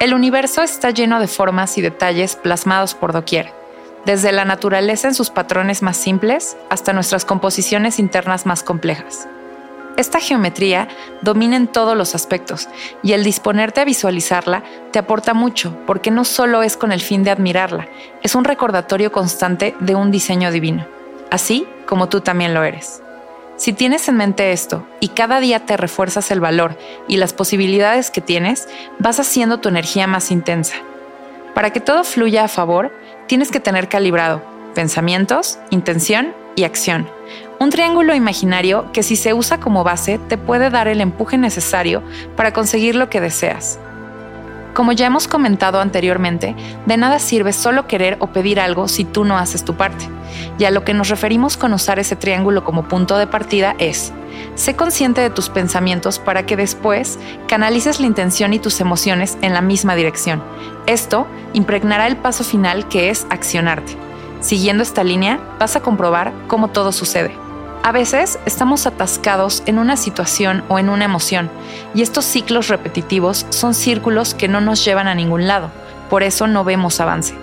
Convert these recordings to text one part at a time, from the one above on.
El universo está lleno de formas y detalles plasmados por doquier, desde la naturaleza en sus patrones más simples hasta nuestras composiciones internas más complejas. Esta geometría domina en todos los aspectos y el disponerte a visualizarla te aporta mucho porque no solo es con el fin de admirarla, es un recordatorio constante de un diseño divino, así como tú también lo eres. Si tienes en mente esto y cada día te refuerzas el valor y las posibilidades que tienes, vas haciendo tu energía más intensa. Para que todo fluya a favor, tienes que tener calibrado pensamientos, intención y acción. Un triángulo imaginario que si se usa como base te puede dar el empuje necesario para conseguir lo que deseas. Como ya hemos comentado anteriormente, de nada sirve solo querer o pedir algo si tú no haces tu parte. Y a lo que nos referimos con usar ese triángulo como punto de partida es, sé consciente de tus pensamientos para que después canalices la intención y tus emociones en la misma dirección. Esto impregnará el paso final que es accionarte. Siguiendo esta línea, vas a comprobar cómo todo sucede. A veces estamos atascados en una situación o en una emoción, y estos ciclos repetitivos son círculos que no nos llevan a ningún lado, por eso no vemos avance.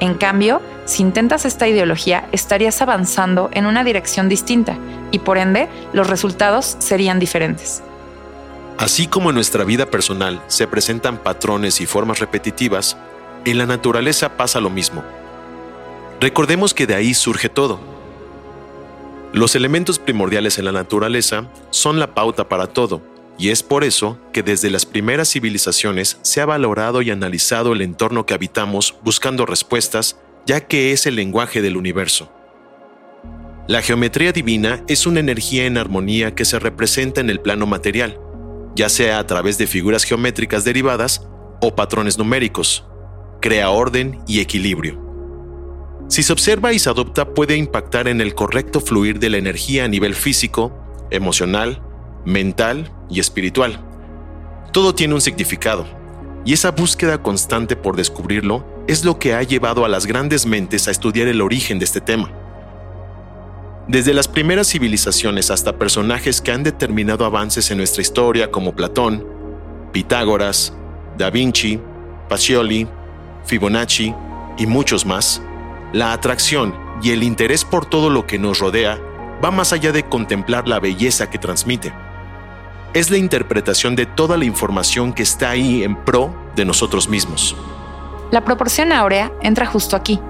En cambio, si intentas esta ideología, estarías avanzando en una dirección distinta, y por ende, los resultados serían diferentes. Así como en nuestra vida personal se presentan patrones y formas repetitivas, en la naturaleza pasa lo mismo. Recordemos que de ahí surge todo los elementos primordiales en la naturaleza son la pauta para todo, y es por eso que desde las primeras civilizaciones se ha valorado y analizado el entorno que habitamos buscando respuestas, ya que es el lenguaje del universo. La geometría divina es una energía en armonía que se representa en el plano material, ya sea a través de figuras geométricas derivadas o patrones numéricos. Crea orden y equilibrio. Si se observa y se adopta puede impactar en el correcto fluir de la energía a nivel físico, emocional, mental y espiritual. Todo tiene un significado, y esa búsqueda constante por descubrirlo es lo que ha llevado a las grandes mentes a estudiar el origen de este tema. Desde las primeras civilizaciones hasta personajes que han determinado avances en nuestra historia como Platón, Pitágoras, Da Vinci, Pacioli, Fibonacci y muchos más, la atracción y el interés por todo lo que nos rodea va más allá de contemplar la belleza que transmite. Es la interpretación de toda la información que está ahí en pro de nosotros mismos. La proporción áurea entra justo aquí.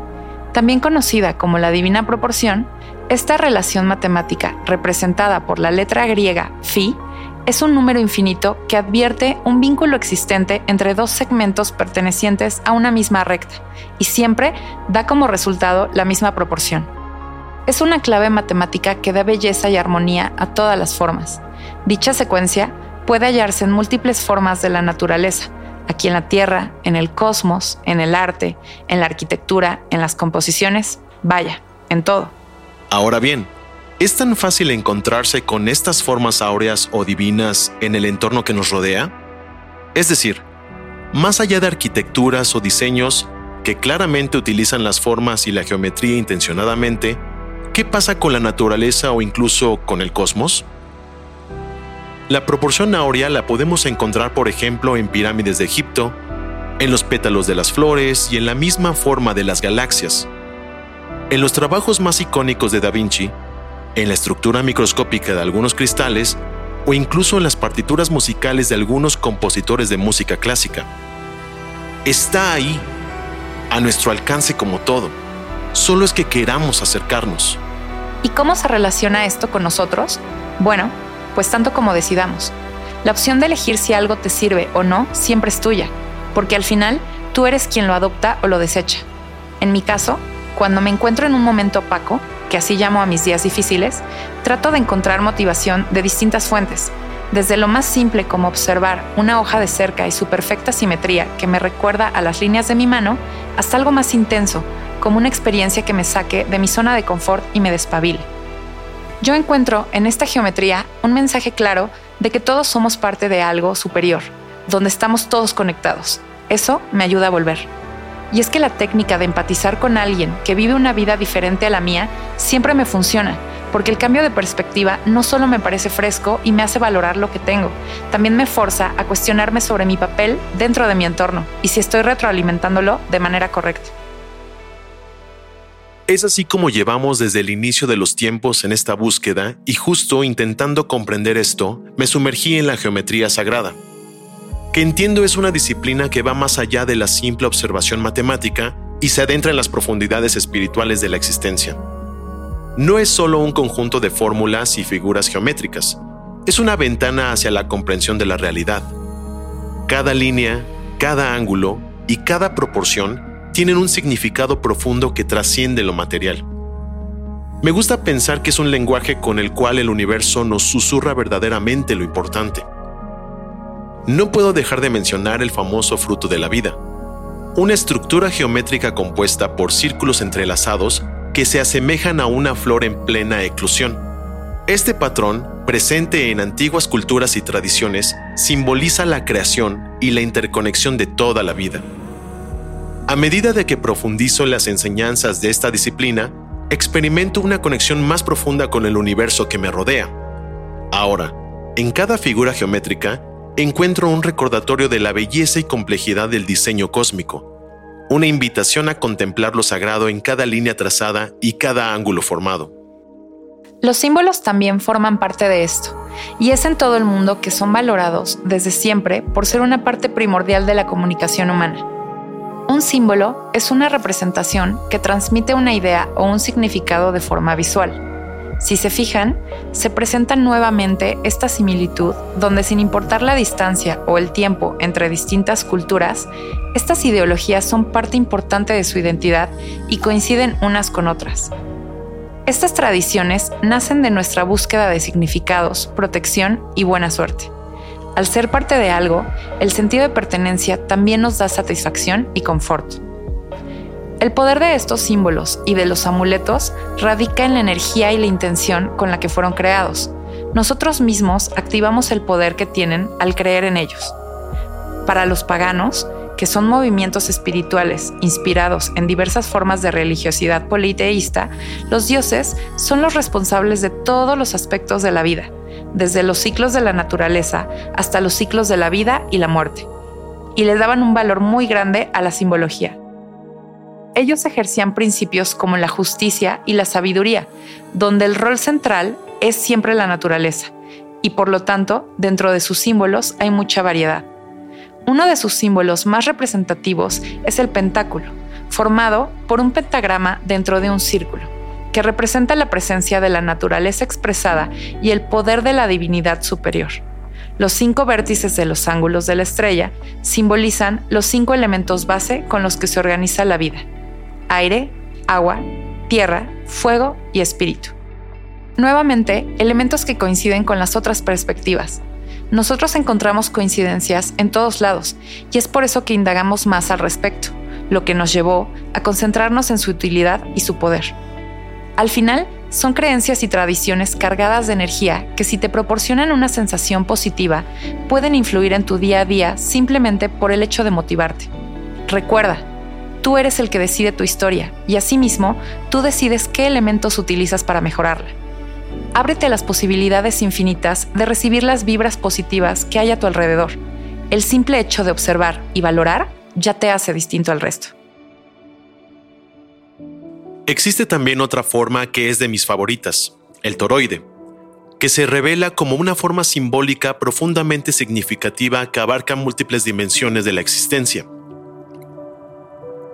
También conocida como la divina proporción, esta relación matemática representada por la letra griega phi es un número infinito que advierte un vínculo existente entre dos segmentos pertenecientes a una misma recta y siempre da como resultado la misma proporción. Es una clave matemática que da belleza y armonía a todas las formas. Dicha secuencia puede hallarse en múltiples formas de la naturaleza, aquí en la Tierra, en el cosmos, en el arte, en la arquitectura, en las composiciones, vaya, en todo. Ahora bien, ¿Es tan fácil encontrarse con estas formas áureas o divinas en el entorno que nos rodea? Es decir, más allá de arquitecturas o diseños que claramente utilizan las formas y la geometría intencionadamente, ¿qué pasa con la naturaleza o incluso con el cosmos? La proporción áurea la podemos encontrar, por ejemplo, en pirámides de Egipto, en los pétalos de las flores y en la misma forma de las galaxias. En los trabajos más icónicos de Da Vinci, en la estructura microscópica de algunos cristales o incluso en las partituras musicales de algunos compositores de música clásica. Está ahí, a nuestro alcance como todo. Solo es que queramos acercarnos. ¿Y cómo se relaciona esto con nosotros? Bueno, pues tanto como decidamos. La opción de elegir si algo te sirve o no siempre es tuya, porque al final tú eres quien lo adopta o lo desecha. En mi caso, cuando me encuentro en un momento opaco, que así llamo a mis días difíciles, trato de encontrar motivación de distintas fuentes, desde lo más simple como observar una hoja de cerca y su perfecta simetría que me recuerda a las líneas de mi mano, hasta algo más intenso, como una experiencia que me saque de mi zona de confort y me despabile. Yo encuentro en esta geometría un mensaje claro de que todos somos parte de algo superior, donde estamos todos conectados. Eso me ayuda a volver. Y es que la técnica de empatizar con alguien que vive una vida diferente a la mía siempre me funciona, porque el cambio de perspectiva no solo me parece fresco y me hace valorar lo que tengo, también me forza a cuestionarme sobre mi papel dentro de mi entorno y si estoy retroalimentándolo de manera correcta. Es así como llevamos desde el inicio de los tiempos en esta búsqueda y justo intentando comprender esto, me sumergí en la geometría sagrada, que entiendo es una disciplina que va más allá de la simple observación matemática y se adentra en las profundidades espirituales de la existencia. No es solo un conjunto de fórmulas y figuras geométricas, es una ventana hacia la comprensión de la realidad. Cada línea, cada ángulo y cada proporción tienen un significado profundo que trasciende lo material. Me gusta pensar que es un lenguaje con el cual el universo nos susurra verdaderamente lo importante. No puedo dejar de mencionar el famoso fruto de la vida, una estructura geométrica compuesta por círculos entrelazados que se asemejan a una flor en plena eclosión. Este patrón, presente en antiguas culturas y tradiciones, simboliza la creación y la interconexión de toda la vida. A medida de que profundizo en las enseñanzas de esta disciplina, experimento una conexión más profunda con el universo que me rodea. Ahora, en cada figura geométrica, encuentro un recordatorio de la belleza y complejidad del diseño cósmico, una invitación a contemplar lo sagrado en cada línea trazada y cada ángulo formado. Los símbolos también forman parte de esto, y es en todo el mundo que son valorados desde siempre por ser una parte primordial de la comunicación humana. Un símbolo es una representación que transmite una idea o un significado de forma visual. Si se fijan, se presenta nuevamente esta similitud donde sin importar la distancia o el tiempo entre distintas culturas, estas ideologías son parte importante de su identidad y coinciden unas con otras. Estas tradiciones nacen de nuestra búsqueda de significados, protección y buena suerte. Al ser parte de algo, el sentido de pertenencia también nos da satisfacción y confort. El poder de estos símbolos y de los amuletos radica en la energía y la intención con la que fueron creados. Nosotros mismos activamos el poder que tienen al creer en ellos. Para los paganos, que son movimientos espirituales inspirados en diversas formas de religiosidad politeísta, los dioses son los responsables de todos los aspectos de la vida, desde los ciclos de la naturaleza hasta los ciclos de la vida y la muerte, y le daban un valor muy grande a la simbología. Ellos ejercían principios como la justicia y la sabiduría, donde el rol central es siempre la naturaleza, y por lo tanto, dentro de sus símbolos hay mucha variedad. Uno de sus símbolos más representativos es el pentáculo, formado por un pentagrama dentro de un círculo que representa la presencia de la naturaleza expresada y el poder de la divinidad superior. Los cinco vértices de los ángulos de la estrella simbolizan los cinco elementos base con los que se organiza la vida. Aire, agua, tierra, fuego y espíritu. Nuevamente, elementos que coinciden con las otras perspectivas. Nosotros encontramos coincidencias en todos lados y es por eso que indagamos más al respecto, lo que nos llevó a concentrarnos en su utilidad y su poder. Al final, son creencias y tradiciones cargadas de energía que si te proporcionan una sensación positiva, pueden influir en tu día a día simplemente por el hecho de motivarte. Recuerda, tú eres el que decide tu historia y asimismo tú decides qué elementos utilizas para mejorarla. Ábrete las posibilidades infinitas de recibir las vibras positivas que hay a tu alrededor. El simple hecho de observar y valorar ya te hace distinto al resto. Existe también otra forma que es de mis favoritas, el toroide, que se revela como una forma simbólica profundamente significativa que abarca múltiples dimensiones de la existencia.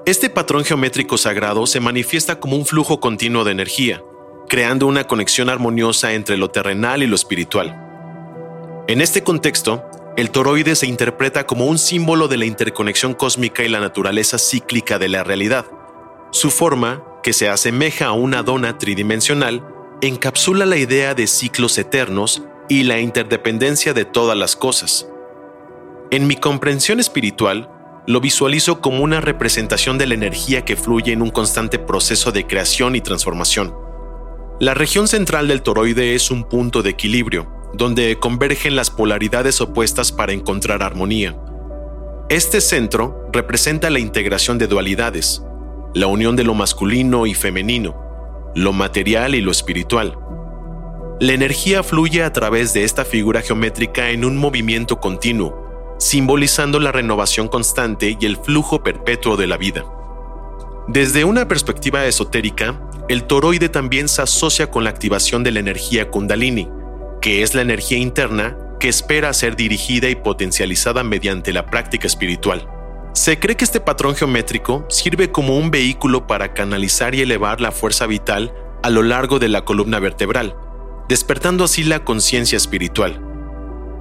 Este patrón geométrico sagrado se manifiesta como un flujo continuo de energía, creando una conexión armoniosa entre lo terrenal y lo espiritual. En este contexto, el toroide se interpreta como un símbolo de la interconexión cósmica y la naturaleza cíclica de la realidad. Su forma que se asemeja a una dona tridimensional, encapsula la idea de ciclos eternos y la interdependencia de todas las cosas. En mi comprensión espiritual, lo visualizo como una representación de la energía que fluye en un constante proceso de creación y transformación. La región central del toroide es un punto de equilibrio, donde convergen las polaridades opuestas para encontrar armonía. Este centro representa la integración de dualidades, la unión de lo masculino y femenino, lo material y lo espiritual. La energía fluye a través de esta figura geométrica en un movimiento continuo, simbolizando la renovación constante y el flujo perpetuo de la vida. Desde una perspectiva esotérica, el toroide también se asocia con la activación de la energía kundalini, que es la energía interna que espera ser dirigida y potencializada mediante la práctica espiritual. Se cree que este patrón geométrico sirve como un vehículo para canalizar y elevar la fuerza vital a lo largo de la columna vertebral, despertando así la conciencia espiritual.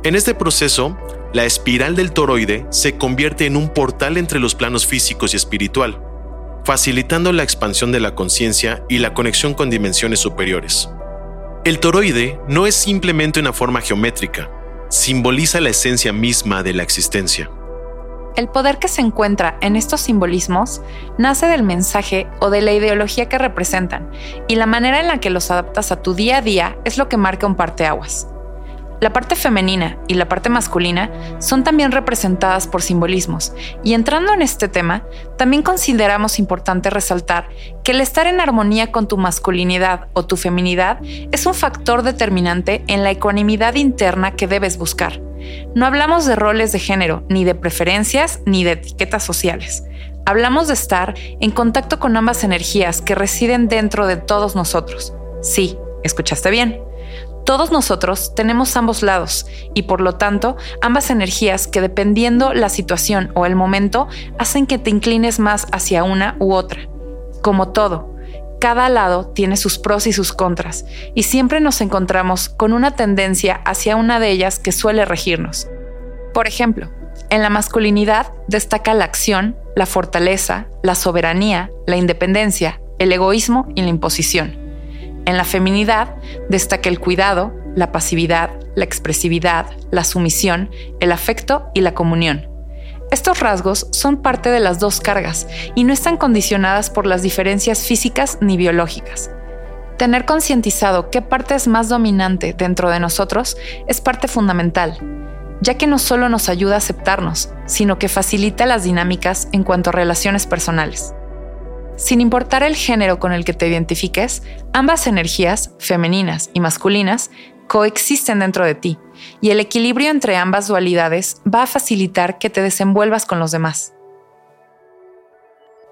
En este proceso, la espiral del toroide se convierte en un portal entre los planos físicos y espiritual, facilitando la expansión de la conciencia y la conexión con dimensiones superiores. El toroide no es simplemente una forma geométrica, simboliza la esencia misma de la existencia. El poder que se encuentra en estos simbolismos nace del mensaje o de la ideología que representan, y la manera en la que los adaptas a tu día a día es lo que marca un parteaguas. La parte femenina y la parte masculina son también representadas por simbolismos, y entrando en este tema, también consideramos importante resaltar que el estar en armonía con tu masculinidad o tu feminidad es un factor determinante en la ecuanimidad interna que debes buscar. No hablamos de roles de género, ni de preferencias, ni de etiquetas sociales. Hablamos de estar en contacto con ambas energías que residen dentro de todos nosotros. Sí, escuchaste bien todos nosotros tenemos ambos lados y por lo tanto ambas energías que dependiendo la situación o el momento hacen que te inclines más hacia una u otra. Como todo, cada lado tiene sus pros y sus contras y siempre nos encontramos con una tendencia hacia una de ellas que suele regirnos. Por ejemplo, en la masculinidad destaca la acción, la fortaleza, la soberanía, la independencia, el egoísmo y la imposición. En la feminidad destaca el cuidado, la pasividad, la expresividad, la sumisión, el afecto y la comunión. Estos rasgos son parte de las dos cargas y no están condicionadas por las diferencias físicas ni biológicas. Tener concientizado qué parte es más dominante dentro de nosotros es parte fundamental, ya que no solo nos ayuda a aceptarnos, sino que facilita las dinámicas en cuanto a relaciones personales. Sin importar el género con el que te identifiques, ambas energías, femeninas y masculinas, coexisten dentro de ti, y el equilibrio entre ambas dualidades va a facilitar que te desenvuelvas con los demás.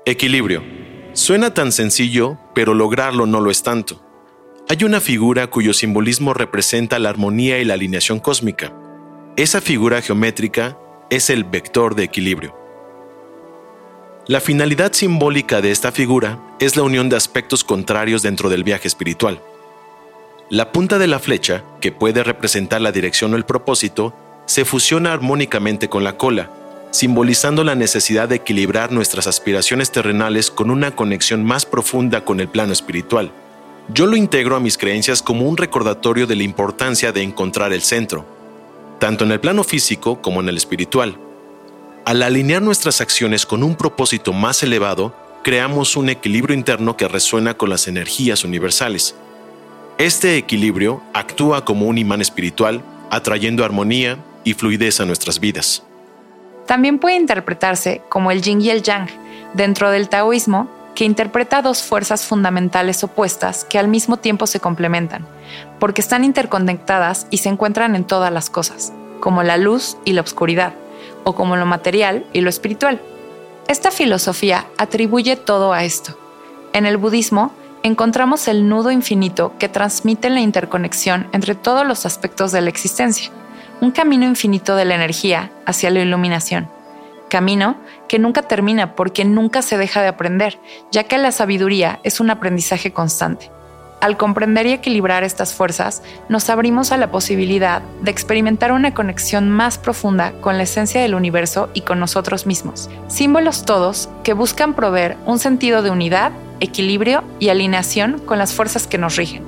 Equilibrio. Suena tan sencillo, pero lograrlo no lo es tanto. Hay una figura cuyo simbolismo representa la armonía y la alineación cósmica. Esa figura geométrica es el vector de equilibrio. La finalidad simbólica de esta figura es la unión de aspectos contrarios dentro del viaje espiritual. La punta de la flecha, que puede representar la dirección o el propósito, se fusiona armónicamente con la cola, simbolizando la necesidad de equilibrar nuestras aspiraciones terrenales con una conexión más profunda con el plano espiritual. Yo lo integro a mis creencias como un recordatorio de la importancia de encontrar el centro, tanto en el plano físico como en el espiritual. Al alinear nuestras acciones con un propósito más elevado, creamos un equilibrio interno que resuena con las energías universales. Este equilibrio actúa como un imán espiritual, atrayendo armonía y fluidez a nuestras vidas. También puede interpretarse como el yin y el yang dentro del taoísmo, que interpreta dos fuerzas fundamentales opuestas que al mismo tiempo se complementan, porque están interconectadas y se encuentran en todas las cosas, como la luz y la oscuridad o como lo material y lo espiritual. Esta filosofía atribuye todo a esto. En el budismo encontramos el nudo infinito que transmite la interconexión entre todos los aspectos de la existencia, un camino infinito de la energía hacia la iluminación. Camino que nunca termina porque nunca se deja de aprender, ya que la sabiduría es un aprendizaje constante. Al comprender y equilibrar estas fuerzas, nos abrimos a la posibilidad de experimentar una conexión más profunda con la esencia del universo y con nosotros mismos. Símbolos todos que buscan proveer un sentido de unidad, equilibrio y alineación con las fuerzas que nos rigen.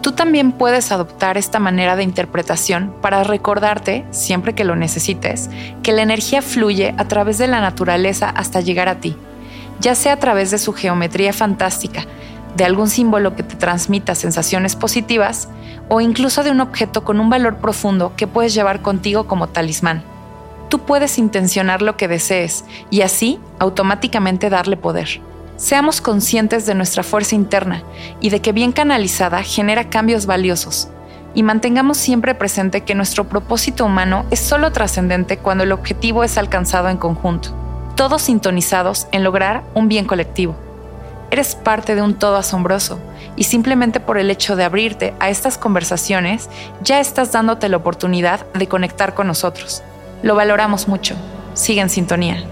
Tú también puedes adoptar esta manera de interpretación para recordarte, siempre que lo necesites, que la energía fluye a través de la naturaleza hasta llegar a ti, ya sea a través de su geometría fantástica, de algún símbolo que te transmita sensaciones positivas o incluso de un objeto con un valor profundo que puedes llevar contigo como talismán. Tú puedes intencionar lo que desees y así automáticamente darle poder. Seamos conscientes de nuestra fuerza interna y de que bien canalizada genera cambios valiosos. Y mantengamos siempre presente que nuestro propósito humano es solo trascendente cuando el objetivo es alcanzado en conjunto, todos sintonizados en lograr un bien colectivo. Eres parte de un todo asombroso y simplemente por el hecho de abrirte a estas conversaciones ya estás dándote la oportunidad de conectar con nosotros. Lo valoramos mucho. Sigue en sintonía.